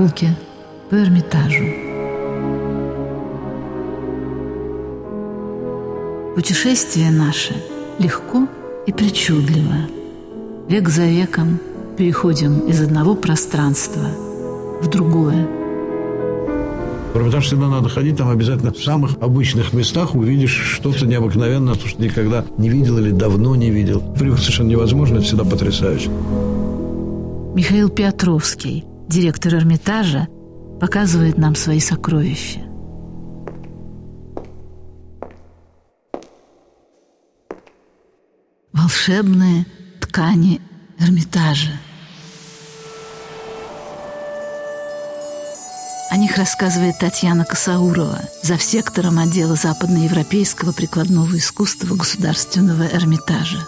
Прогулки по Эрмитажу. Путешествие наше легко и причудливо. Век за веком переходим из одного пространства в другое. В Эрмитаж всегда надо ходить, там обязательно в самых обычных местах увидишь что-то необыкновенное, то, что никогда не видел или давно не видел. Привыкнуть совершенно невозможно, это всегда потрясающе. Михаил Петровский, директор Эрмитажа, показывает нам свои сокровища. Волшебные ткани Эрмитажа. О них рассказывает Татьяна Косаурова, за сектором отдела западноевропейского прикладного искусства Государственного Эрмитажа.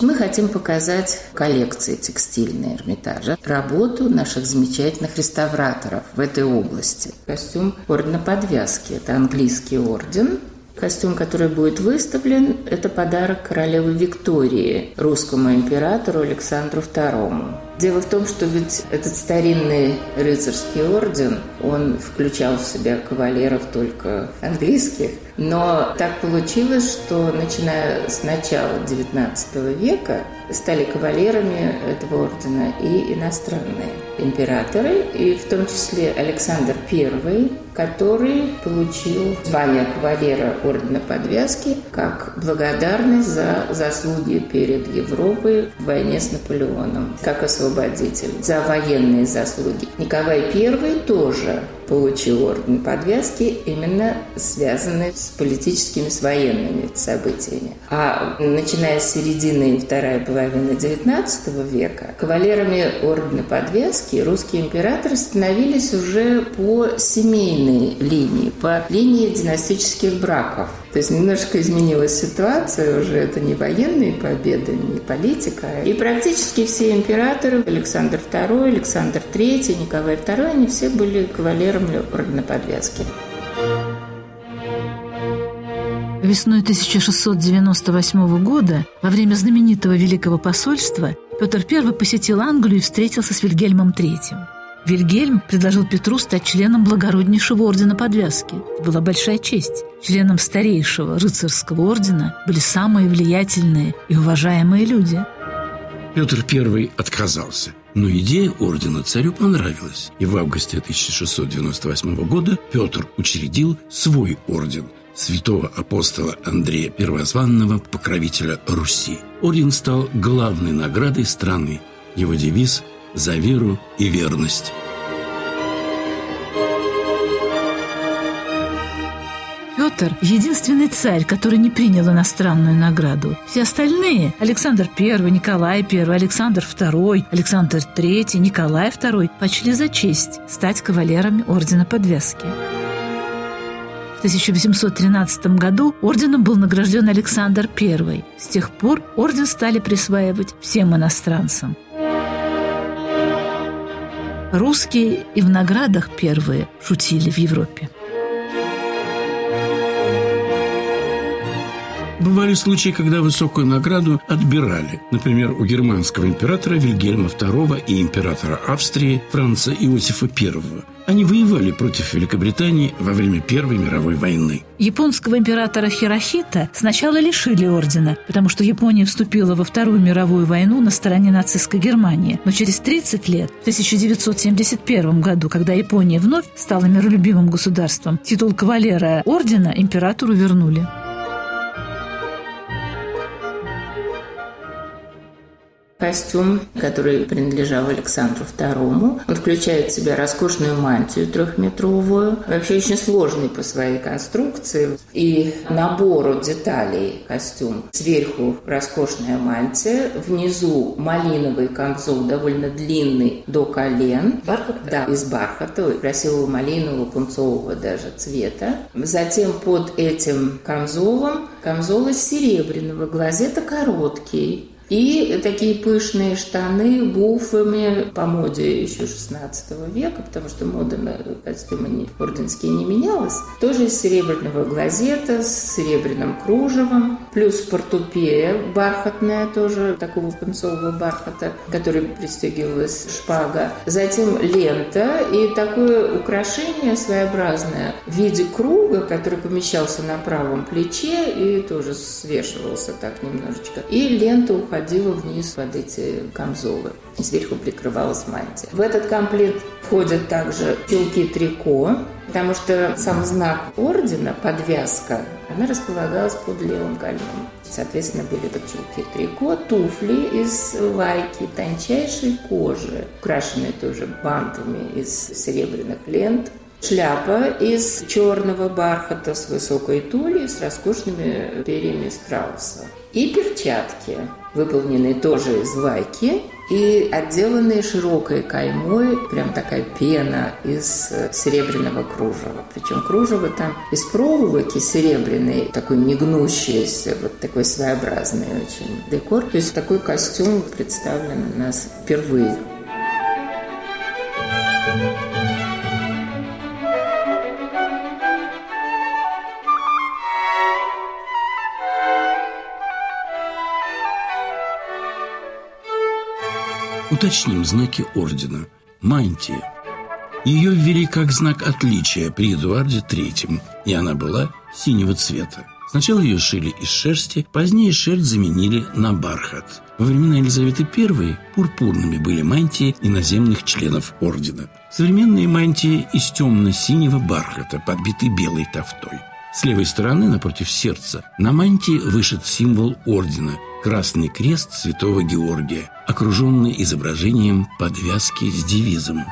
Мы хотим показать коллекции текстильной Эрмитажа, работу наших замечательных реставраторов в этой области. Костюм ордена подвязки – это английский орден, Костюм, который будет выставлен, это подарок королевы Виктории русскому императору Александру II. Дело в том, что ведь этот старинный рыцарский орден, он включал в себя кавалеров только английских, но так получилось, что начиная с начала XIX века стали кавалерами этого ордена и иностранные императоры, и в том числе Александр I, который получил звание кавалера ордена подвязки как благодарность за заслуги перед Европой в войне с Наполеоном, как освободитель, за военные заслуги. Николай I тоже получил орден подвязки, именно связанный с политическими, с военными событиями. А начиная с середины и второй половины XIX века, кавалерами ордена подвязки русские императоры становились уже по семейной линии, по линии династических браков. То есть немножко изменилась ситуация, уже это не военные победы, не политика. И практически все императоры, Александр II, Александр III, Николай II, они все были кавалерами ордена подвязки. Весной 1698 года, во время знаменитого Великого посольства, Петр I посетил Англию и встретился с Вильгельмом III. Вильгельм предложил Петру стать членом благороднейшего ордена подвязки. Это была большая честь. Членом старейшего рыцарского ордена были самые влиятельные и уважаемые люди. Петр I отказался. Но идея ордена царю понравилась, и в августе 1698 года Петр учредил свой орден святого апостола Андрея Первозванного, покровителя Руси. Орден стал главной наградой страны. Его девиз за веру и верность. Петр – единственный царь, который не принял иностранную награду. Все остальные – Александр I, Николай I, Александр II, Александр III, Николай II – почли за честь стать кавалерами Ордена Подвязки. В 1813 году орденом был награжден Александр I. С тех пор орден стали присваивать всем иностранцам. Русские и в наградах первые шутили в Европе. Бывали случаи, когда высокую награду отбирали. Например, у германского императора Вильгельма II и императора Австрии Франца Иосифа I. Они воевали против Великобритании во время Первой мировой войны. Японского императора Хирохита сначала лишили ордена, потому что Япония вступила во Вторую мировую войну на стороне нацистской Германии. Но через 30 лет, в 1971 году, когда Япония вновь стала миролюбивым государством, титул кавалера ордена императору вернули. Костюм, который принадлежал Александру II, он включает в себя роскошную мантию трехметровую, вообще очень сложный по своей конструкции и набору деталей костюм. Сверху роскошная мантия, внизу малиновый камзол, довольно длинный до колен. Бархат? Да, из бархата, красивого малинового, пунцового даже цвета. Затем под этим камзолом камзол из серебряного, глазета короткий, И такие пышные штаны буфами по моде еще 16 века, потому что мода на костюмы орденские не менялась. Тоже из серебряного глазета с серебряным кружевом. Плюс портупея бархатная тоже, такого пунцового бархата, который пристегивалась шпага. Затем лента и такое украшение своеобразное в виде круга, который помещался на правом плече и тоже свешивался так немножечко. И лента уходила вниз под эти камзолы. И сверху прикрывалась мантия. В этот комплект входят также чулки трико, потому что сам знак ордена, подвязка, она располагалась под левым коленом. Соответственно, были вот чулки трико, туфли из лайки, тончайшей кожи, украшенные тоже бантами из серебряных лент, Шляпа из черного бархата с высокой тулей с роскошными перьями страуса. И перчатки, выполненные тоже из вайки и отделанные широкой каймой, прям такая пена из серебряного кружева. Причем кружево там из проволоки серебряной, такой негнущийся, вот такой своеобразный очень декор. То есть такой костюм представлен у нас впервые. Уточним знаки ордена. Мантия. Ее ввели как знак отличия при Эдуарде III, и она была синего цвета. Сначала ее шили из шерсти, позднее шерсть заменили на бархат. Во времена Елизаветы I пурпурными были мантии иноземных членов ордена. Современные мантии из темно-синего бархата, подбиты белой тофтой. С левой стороны, напротив сердца, на мантии вышит символ ордена – Красный крест святого Георгия, окруженный изображением подвязки с девизом.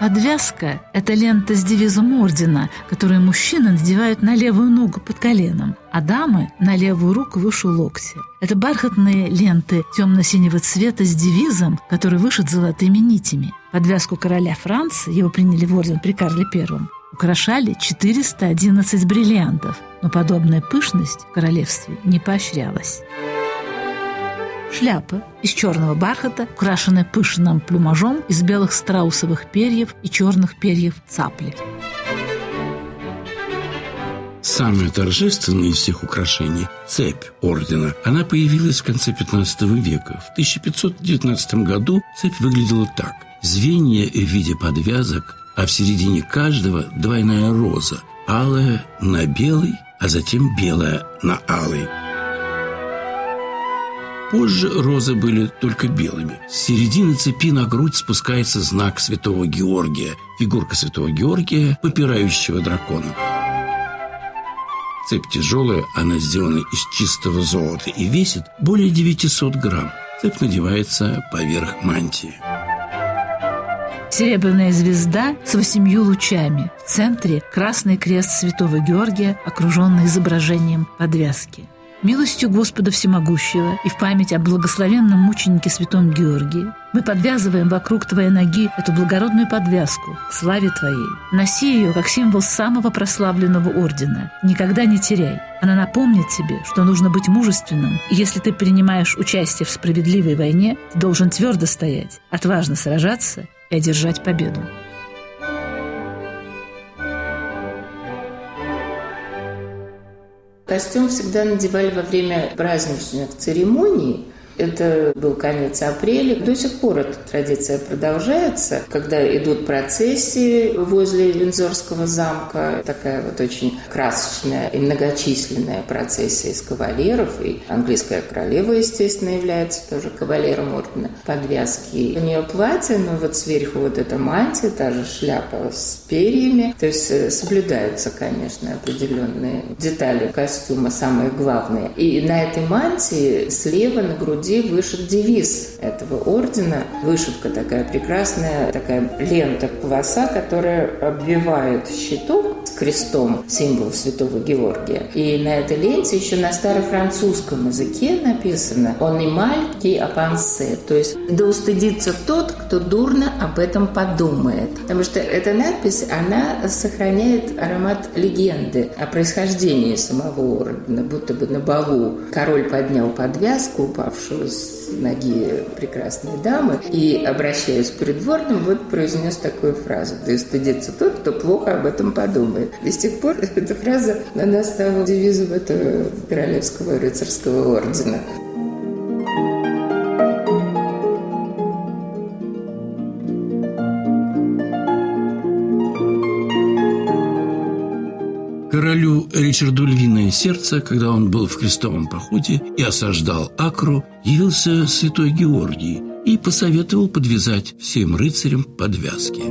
Подвязка – это лента с девизом ордена, которую мужчины надевают на левую ногу под коленом, а дамы – на левую руку выше локтя. Это бархатные ленты темно-синего цвета с девизом, который вышит золотыми нитями. Подвязку короля Франции, его приняли в орден при Карле Первом, украшали 411 бриллиантов, но подобная пышность в королевстве не поощрялась. Шляпа из черного бархата, украшенная пышным плюмажом из белых страусовых перьев и черных перьев цапли. Самое торжественное из всех украшений – цепь ордена. Она появилась в конце 15 века. В 1519 году цепь выглядела так. Звенья в виде подвязок а в середине каждого двойная роза, алая на белый, а затем белая на алый. Позже розы были только белыми. С середины цепи на грудь спускается знак святого Георгия, фигурка святого Георгия, попирающего дракона. Цепь тяжелая, она сделана из чистого золота и весит более 900 грамм. Цепь надевается поверх мантии. Серебряная звезда с восемью лучами. В центре красный крест святого Георгия, окруженный изображением подвязки. Милостью Господа Всемогущего и в память о благословенном мученике святом Георгии мы подвязываем вокруг твоей ноги эту благородную подвязку к славе твоей. Носи ее как символ самого прославленного ордена. Никогда не теряй. Она напомнит тебе, что нужно быть мужественным. И если ты принимаешь участие в справедливой войне, ты должен твердо стоять, отважно сражаться и одержать победу. Костюм всегда надевали во время праздничных церемоний, это был конец апреля. До сих пор эта традиция продолжается, когда идут процессии возле Винзорского замка. Такая вот очень красочная и многочисленная процессия из кавалеров. И английская королева, естественно, является тоже кавалером ордена подвязки. У нее платье, но вот сверху вот эта мантия, та же шляпа с перьями. То есть э, соблюдаются, конечно, определенные детали костюма, самые главные. И на этой мантии слева на груди груди вышит девиз этого ордена. Вышивка такая прекрасная, такая лента, полоса, которая обвивает щиток крестом, символ святого Георгия. И на этой ленте еще на старофранцузском языке написано «Он и мальки апансе», то есть «Да устыдится тот, кто дурно об этом подумает». Потому что эта надпись, она сохраняет аромат легенды о происхождении самого ордена, будто бы на балу король поднял подвязку, упавшую с ноги прекрасной дамы, и, обращаясь к придворным, вот произнес такую фразу «Да стыдится тот, кто плохо об этом подумает». И с тех пор эта фраза, она стала девизом этого королевского рыцарского ордена. Ричарду Львиное Сердце, когда он был в крестовом походе и осаждал Акру, явился святой Георгий и посоветовал подвязать всем рыцарям подвязки.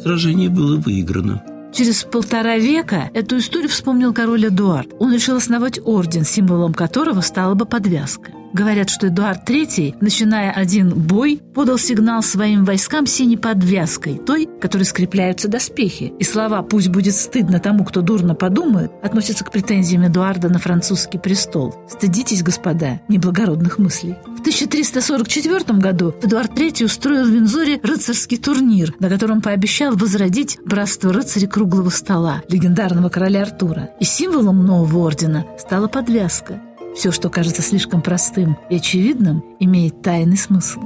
Сражение было выиграно. Через полтора века эту историю вспомнил король Эдуард. Он решил основать орден, символом которого стала бы подвязка. Говорят, что Эдуард III, начиная один бой, подал сигнал своим войскам синей подвязкой, той, которой скрепляются доспехи. И слова «пусть будет стыдно тому, кто дурно подумает» относятся к претензиям Эдуарда на французский престол. Стыдитесь, господа, неблагородных мыслей. В 1344 году Эдуард III устроил в Винзоре рыцарский турнир, на котором пообещал возродить братство рыцарей круглого стола, легендарного короля Артура. И символом нового ордена стала подвязка – все, что кажется слишком простым и очевидным, имеет тайный смысл.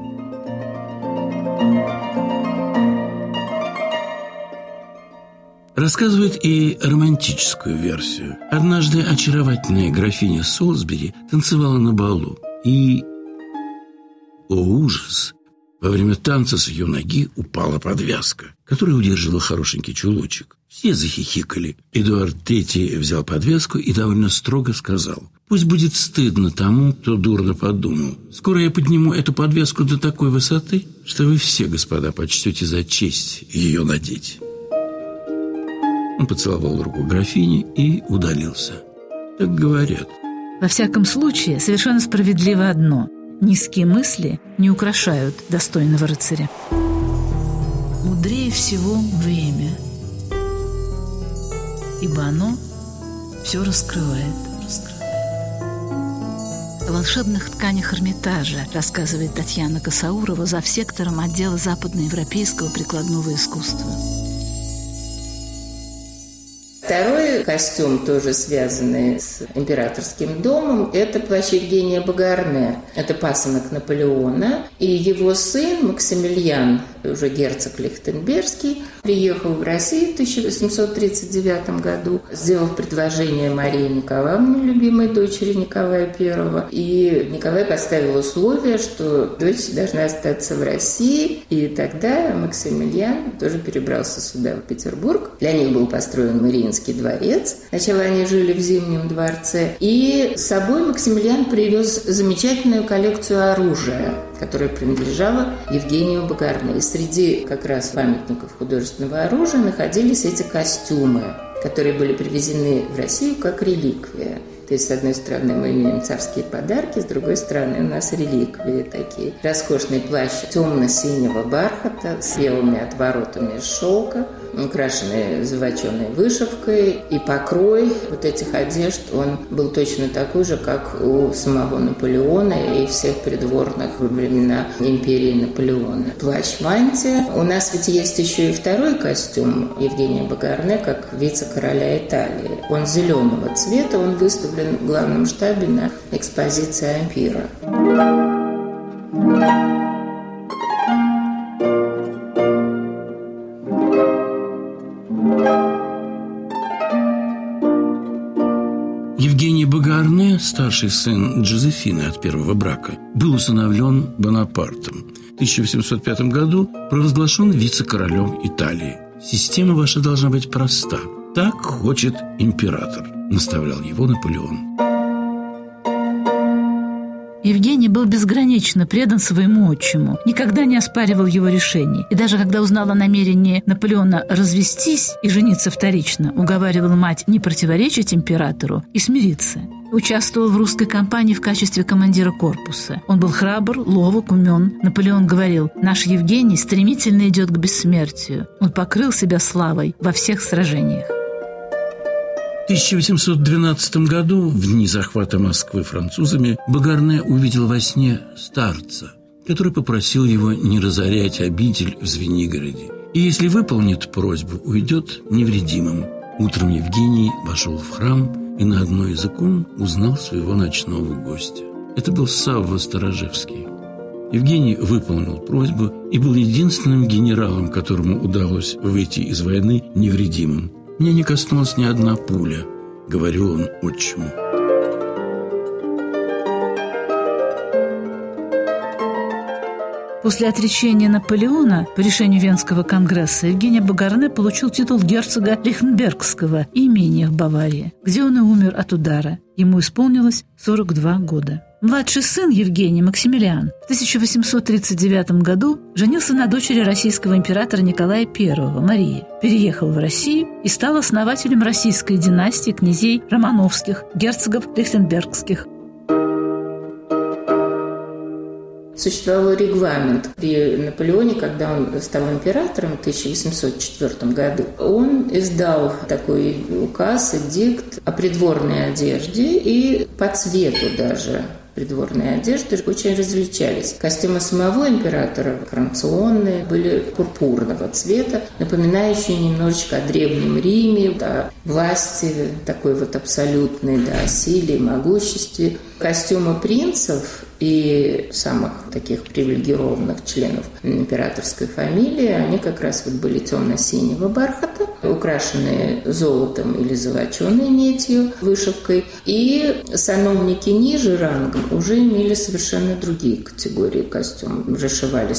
Рассказывает и романтическую версию. Однажды очаровательная графиня Солсбери танцевала на балу. И, о ужас, во время танца с ее ноги упала подвязка, которая удерживала хорошенький чулочек. Все захихикали. Эдуард III взял подвеску и довольно строго сказал, «Пусть будет стыдно тому, кто дурно подумал. Скоро я подниму эту подвеску до такой высоты, что вы все, господа, почтете за честь ее надеть». Он поцеловал руку графини и удалился. Так говорят. Во всяком случае, совершенно справедливо одно – низкие мысли не украшают достойного рыцаря. Мудрее всего время – ибо оно все раскрывает. О волшебных тканях Эрмитажа рассказывает Татьяна Косаурова за сектором отдела западноевропейского прикладного искусства. Второй костюм, тоже связанный с императорским домом, это плащ Евгения Багарне. Это пасынок Наполеона. И его сын Максимилиан, уже герцог Лихтенбергский, приехал в Россию в 1839 году, сделав предложение Марии Николаевне, любимой дочери Николая I. И Николай поставил условие, что дочь должна остаться в России. И тогда Максимилиан тоже перебрался сюда, в Петербург. Для них был построен Мариинский дворец. Сначала они жили в Зимнем дворце. И с собой Максимилиан привез замечательную коллекцию оружия, которая принадлежала Евгению Багарне. И среди как раз памятников художественного оружия находились эти костюмы, которые были привезены в Россию как реликвия. То есть, с одной стороны, мы имеем царские подарки, с другой стороны, у нас реликвии такие. Роскошный плащ темно-синего бархата с белыми отворотами шелка, украшенные золоченой вышивкой. И покрой вот этих одежд, он был точно такой же, как у самого Наполеона и всех придворных во времена империи Наполеона. Плащ-мантия. У нас ведь есть еще и второй костюм Евгения Багарне, как вице-короля Италии. Он зеленого цвета, он выставлен в главном штабе на экспозиции Ампира. Евгений старший сын Джозефины от первого брака, был усыновлен Бонапартом. В 1805 году провозглашен вице-королем Италии. Система ваша должна быть проста. Так хочет император наставлял его Наполеон. Евгений был безгранично предан своему отчиму, никогда не оспаривал его решений. И даже когда узнал о намерении Наполеона развестись и жениться вторично, уговаривал мать не противоречить императору и смириться. Участвовал в русской кампании в качестве командира корпуса. Он был храбр, ловок, умен. Наполеон говорил, наш Евгений стремительно идет к бессмертию. Он покрыл себя славой во всех сражениях. 1812 году, в дни захвата Москвы французами, Багарне увидел во сне старца, который попросил его не разорять обитель в Звенигороде. И если выполнит просьбу, уйдет невредимым. Утром Евгений вошел в храм и на одно из икон узнал своего ночного гостя. Это был Савва Сторожевский. Евгений выполнил просьбу и был единственным генералом, которому удалось выйти из войны невредимым. Мне не коснулась ни одна пуля, говорил он отчиму. После отречения Наполеона по решению Венского конгресса Евгений Багарне получил титул герцога Лихтенбергского имения в Баварии, где он и умер от удара. Ему исполнилось 42 года. Младший сын Евгений Максимилиан в 1839 году женился на дочери российского императора Николая I, Марии, переехал в Россию и стал основателем российской династии князей Романовских, герцогов Лихтенбергских. Существовал регламент при Наполеоне, когда он стал императором в 1804 году. Он издал такой указ, эдикт о придворной одежде и по цвету даже придворной одежды очень различались. Костюмы самого императора коронационные были пурпурного цвета, напоминающие немножечко о Древнем Риме, о власти такой вот абсолютной, да, о силе могуществе. Костюмы принцев и самых таких привилегированных членов императорской фамилии, они как раз вот были темно-синего бархата, украшенные золотом или золоченой медью, вышивкой. И сановники ниже рангом уже имели совершенно другие категории костюмов. Уже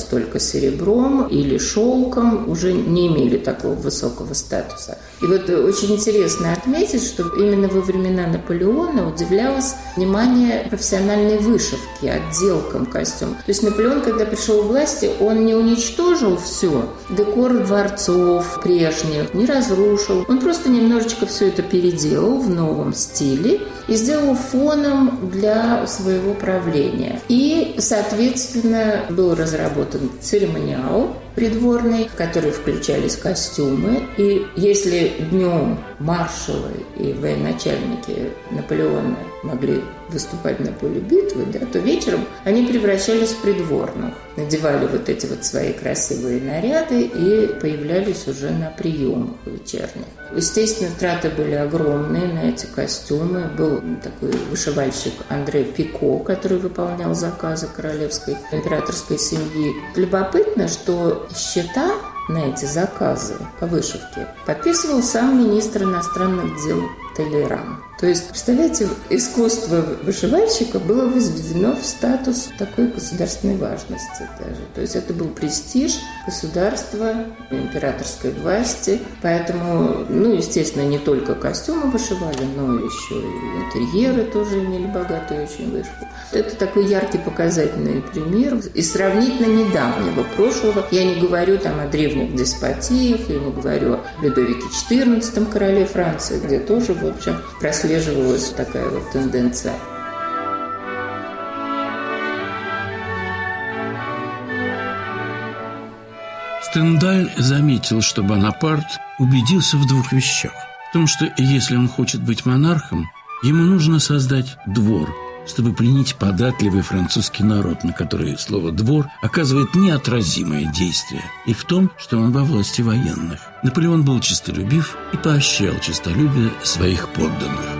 только серебром или шелком, уже не имели такого высокого статуса. И вот очень интересно отметить, что именно во времена Наполеона удивлялось внимание профессиональной вышивки, отделкам костюм. То есть Наполеон, когда пришел к власти, он не уничтожил все, декор дворцов прежних, не разрушил. Он просто немножечко все это переделал в новом стиле и сделал фоном для своего правления. И, соответственно, был разработан церемониал, придворный, в который включались костюмы. И если днем маршалы и военачальники Наполеона могли выступать на поле битвы, да, то вечером они превращались в придворных, надевали вот эти вот свои красивые наряды и появлялись уже на приемах вечерних. Естественно, траты были огромные на эти костюмы. Был такой вышивальщик Андрей Пико, который выполнял заказы королевской императорской семьи. Любопытно, что счета на эти заказы по вышивке подписывал сам министр иностранных дел Толеран. То есть, представляете, искусство вышивальщика было возведено в статус такой государственной важности даже. То есть это был престиж государства, императорской власти. Поэтому, ну, естественно, не только костюмы вышивали, но еще и интерьеры тоже имели богатую очень вышивку. Это такой яркий показательный пример из сравнительно недавнего прошлого. Я не говорю там о древних деспотиях, я не говорю о Людовике XIV, короле Франции, где тоже, в общем, прослеживалась такая вот тенденция. Стендаль заметил, что Бонапарт убедился в двух вещах. В том, что если он хочет быть монархом, ему нужно создать двор – чтобы пленить податливый французский народ, на который слово «двор» оказывает неотразимое действие, и в том, что он во власти военных. Наполеон был честолюбив и поощрял честолюбие своих подданных.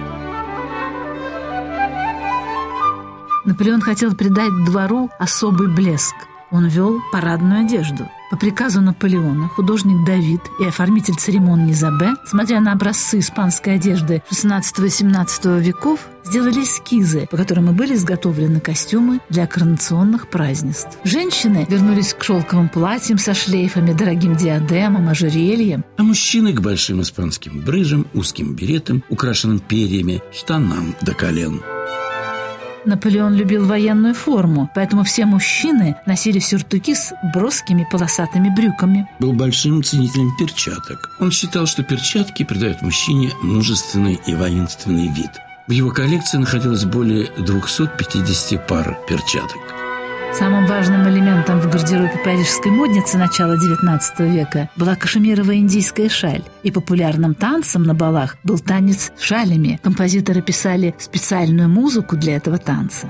Наполеон хотел придать двору особый блеск. Он вел парадную одежду – по приказу Наполеона художник Давид и оформитель церемонии Забе, смотря на образцы испанской одежды XVI-XVII веков, сделали эскизы, по которым и были изготовлены костюмы для коронационных празднеств. Женщины вернулись к шелковым платьям со шлейфами, дорогим диадемам, ожерельем. А мужчины к большим испанским брыжам, узким беретам, украшенным перьями, штанам до колен. Наполеон любил военную форму, поэтому все мужчины носили сюртуки с броскими полосатыми брюками. Был большим ценителем перчаток. Он считал, что перчатки придают мужчине мужественный и воинственный вид. В его коллекции находилось более 250 пар перчаток. Самым важным элементом в гардеробе парижской модницы начала XIX века была кашемировая индийская шаль. И популярным танцем на балах был танец с шалями. Композиторы писали специальную музыку для этого танца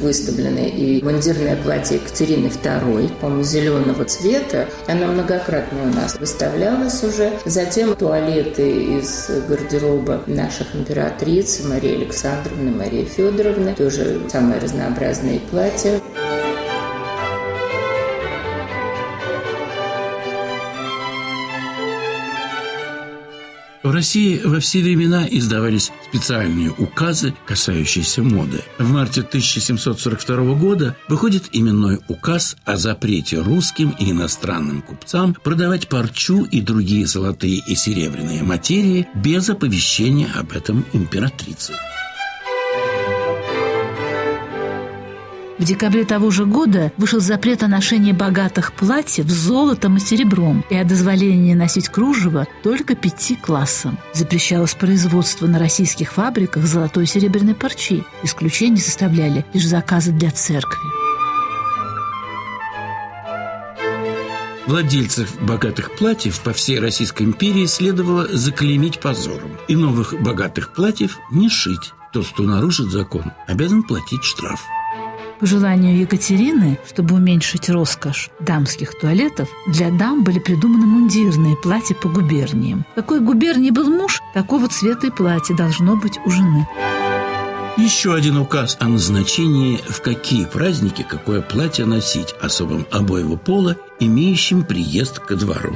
выставлены и мундирное платье Екатерины II, по-моему, зеленого цвета. Оно многократно у нас выставлялось уже. Затем туалеты из гардероба наших императриц Марии Александровны, Марии Федоровны. Тоже самые разнообразные платья. В России во все времена издавались специальные указы, касающиеся моды. В марте 1742 года выходит именной указ о запрете русским и иностранным купцам продавать парчу и другие золотые и серебряные материи без оповещения об этом императрицы. В декабре того же года вышел запрет о ношении богатых платьев золотом и серебром и о дозволении носить кружево только пяти классам. Запрещалось производство на российских фабриках золотой и серебряной парчи. Исключение составляли лишь заказы для церкви. Владельцев богатых платьев по всей Российской империи следовало заклеймить позором. И новых богатых платьев не шить. Тот, кто нарушит закон, обязан платить штраф. По желанию Екатерины, чтобы уменьшить роскошь дамских туалетов, для дам были придуманы мундирные платья по губерниям. Какой губернии был муж, такого цвета и платье должно быть у жены. Еще один указ о назначении, в какие праздники какое платье носить особым обоего пола, имеющим приезд ко двору.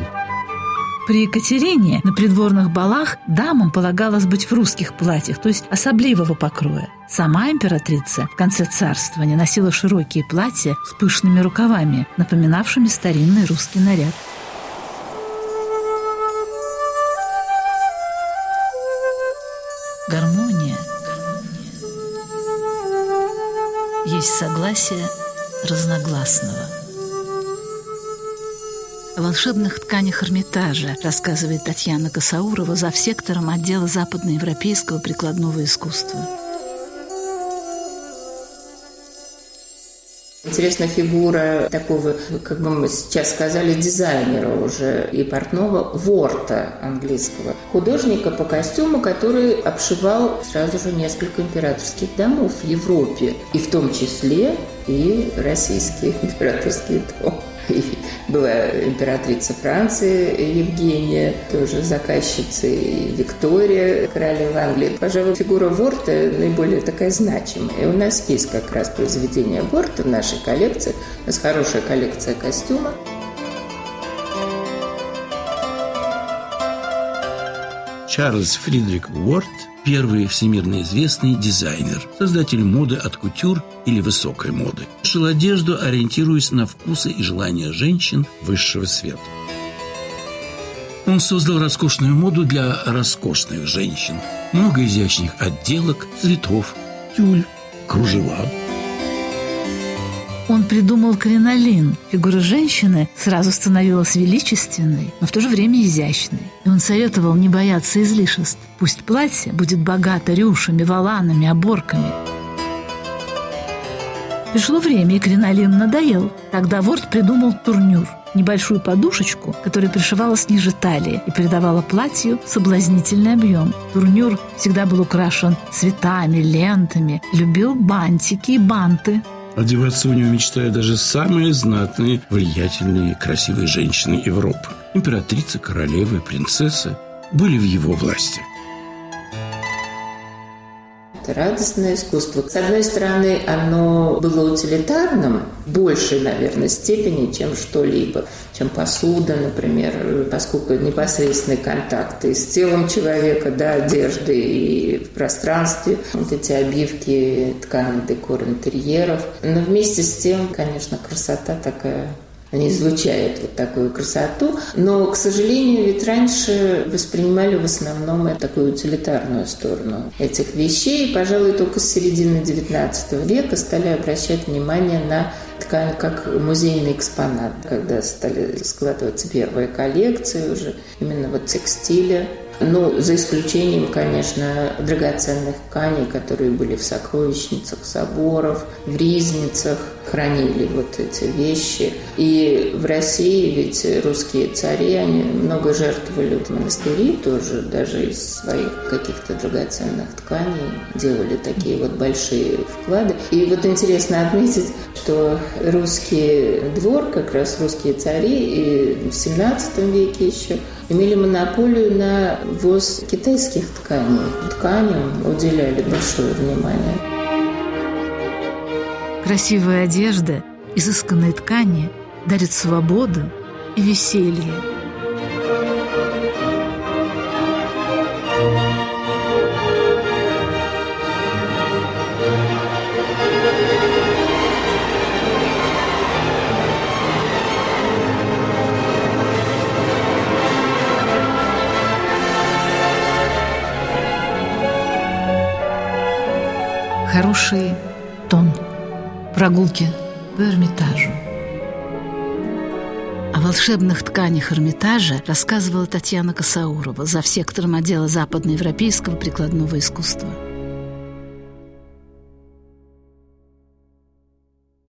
При Екатерине на придворных балах дамам полагалось быть в русских платьях, то есть особливого покроя. Сама императрица в конце царствования носила широкие платья с пышными рукавами, напоминавшими старинный русский наряд. Гармония. Есть согласие разногласного – о волшебных тканях Эрмитажа рассказывает Татьяна Косаурова за сектором отдела западноевропейского прикладного искусства. Интересная фигура такого, как бы мы сейчас сказали, дизайнера уже и портного Ворта английского. Художника по костюму, который обшивал сразу же несколько императорских домов в Европе. И в том числе и российский императорский дом. Была императрица Франции Евгения, тоже заказчица и Виктория, королева Англии. Пожалуй, фигура Ворта наиболее такая значимая. И у нас есть как раз произведение Ворта в нашей коллекции. У нас хорошая коллекция костюма. Чарльз Фридрик Уорд – первый всемирно известный дизайнер, создатель моды от кутюр или высокой моды. Шил одежду, ориентируясь на вкусы и желания женщин высшего света. Он создал роскошную моду для роскошных женщин. Много изящных отделок, цветов, тюль, кружева – он придумал кринолин. Фигура женщины сразу становилась величественной, но в то же время изящной. И он советовал не бояться излишеств. Пусть платье будет богато рюшами, валанами, оборками. Пришло время, и кринолин надоел. Тогда Ворд придумал турнюр – небольшую подушечку, которая пришивалась ниже талии и придавала платью соблазнительный объем. Турнюр всегда был украшен цветами, лентами, любил бантики и банты – Одеваться у него мечтают даже самые знатные, влиятельные, красивые женщины Европы. Императрица, королевы, принцессы были в его власти – это радостное искусство. С одной стороны, оно было утилитарным в большей, наверное, степени, чем что-либо, чем посуда, например, поскольку непосредственный контакт и с телом человека, да, одежды и в пространстве, вот эти обивки, ткани, декор интерьеров. Но вместе с тем, конечно, красота такая они излучают вот такую красоту. Но, к сожалению, ведь раньше воспринимали в основном такую утилитарную сторону этих вещей. И, пожалуй, только с середины XIX века стали обращать внимание на ткань как музейный экспонат, когда стали складываться первые коллекции уже именно вот текстиля Ну, за исключением, конечно, драгоценных тканей, которые были в сокровищницах соборов, в ризницах, хранили вот эти вещи. И в России ведь русские цари, они много жертвовали в монастыри тоже, даже из своих каких-то драгоценных тканей делали такие вот большие вклады. И вот интересно отметить, что русский двор, как раз русские цари, и в 17 веке еще имели монополию на ввоз китайских тканей. Тканям уделяли большое внимание. Красивая одежда, изысканные ткани дарят свободу и веселье. Хороший тон – Прогулки по Эрмитажу. О волшебных тканях Эрмитажа рассказывала Татьяна Косаурова, за сектором отдела западноевропейского прикладного искусства.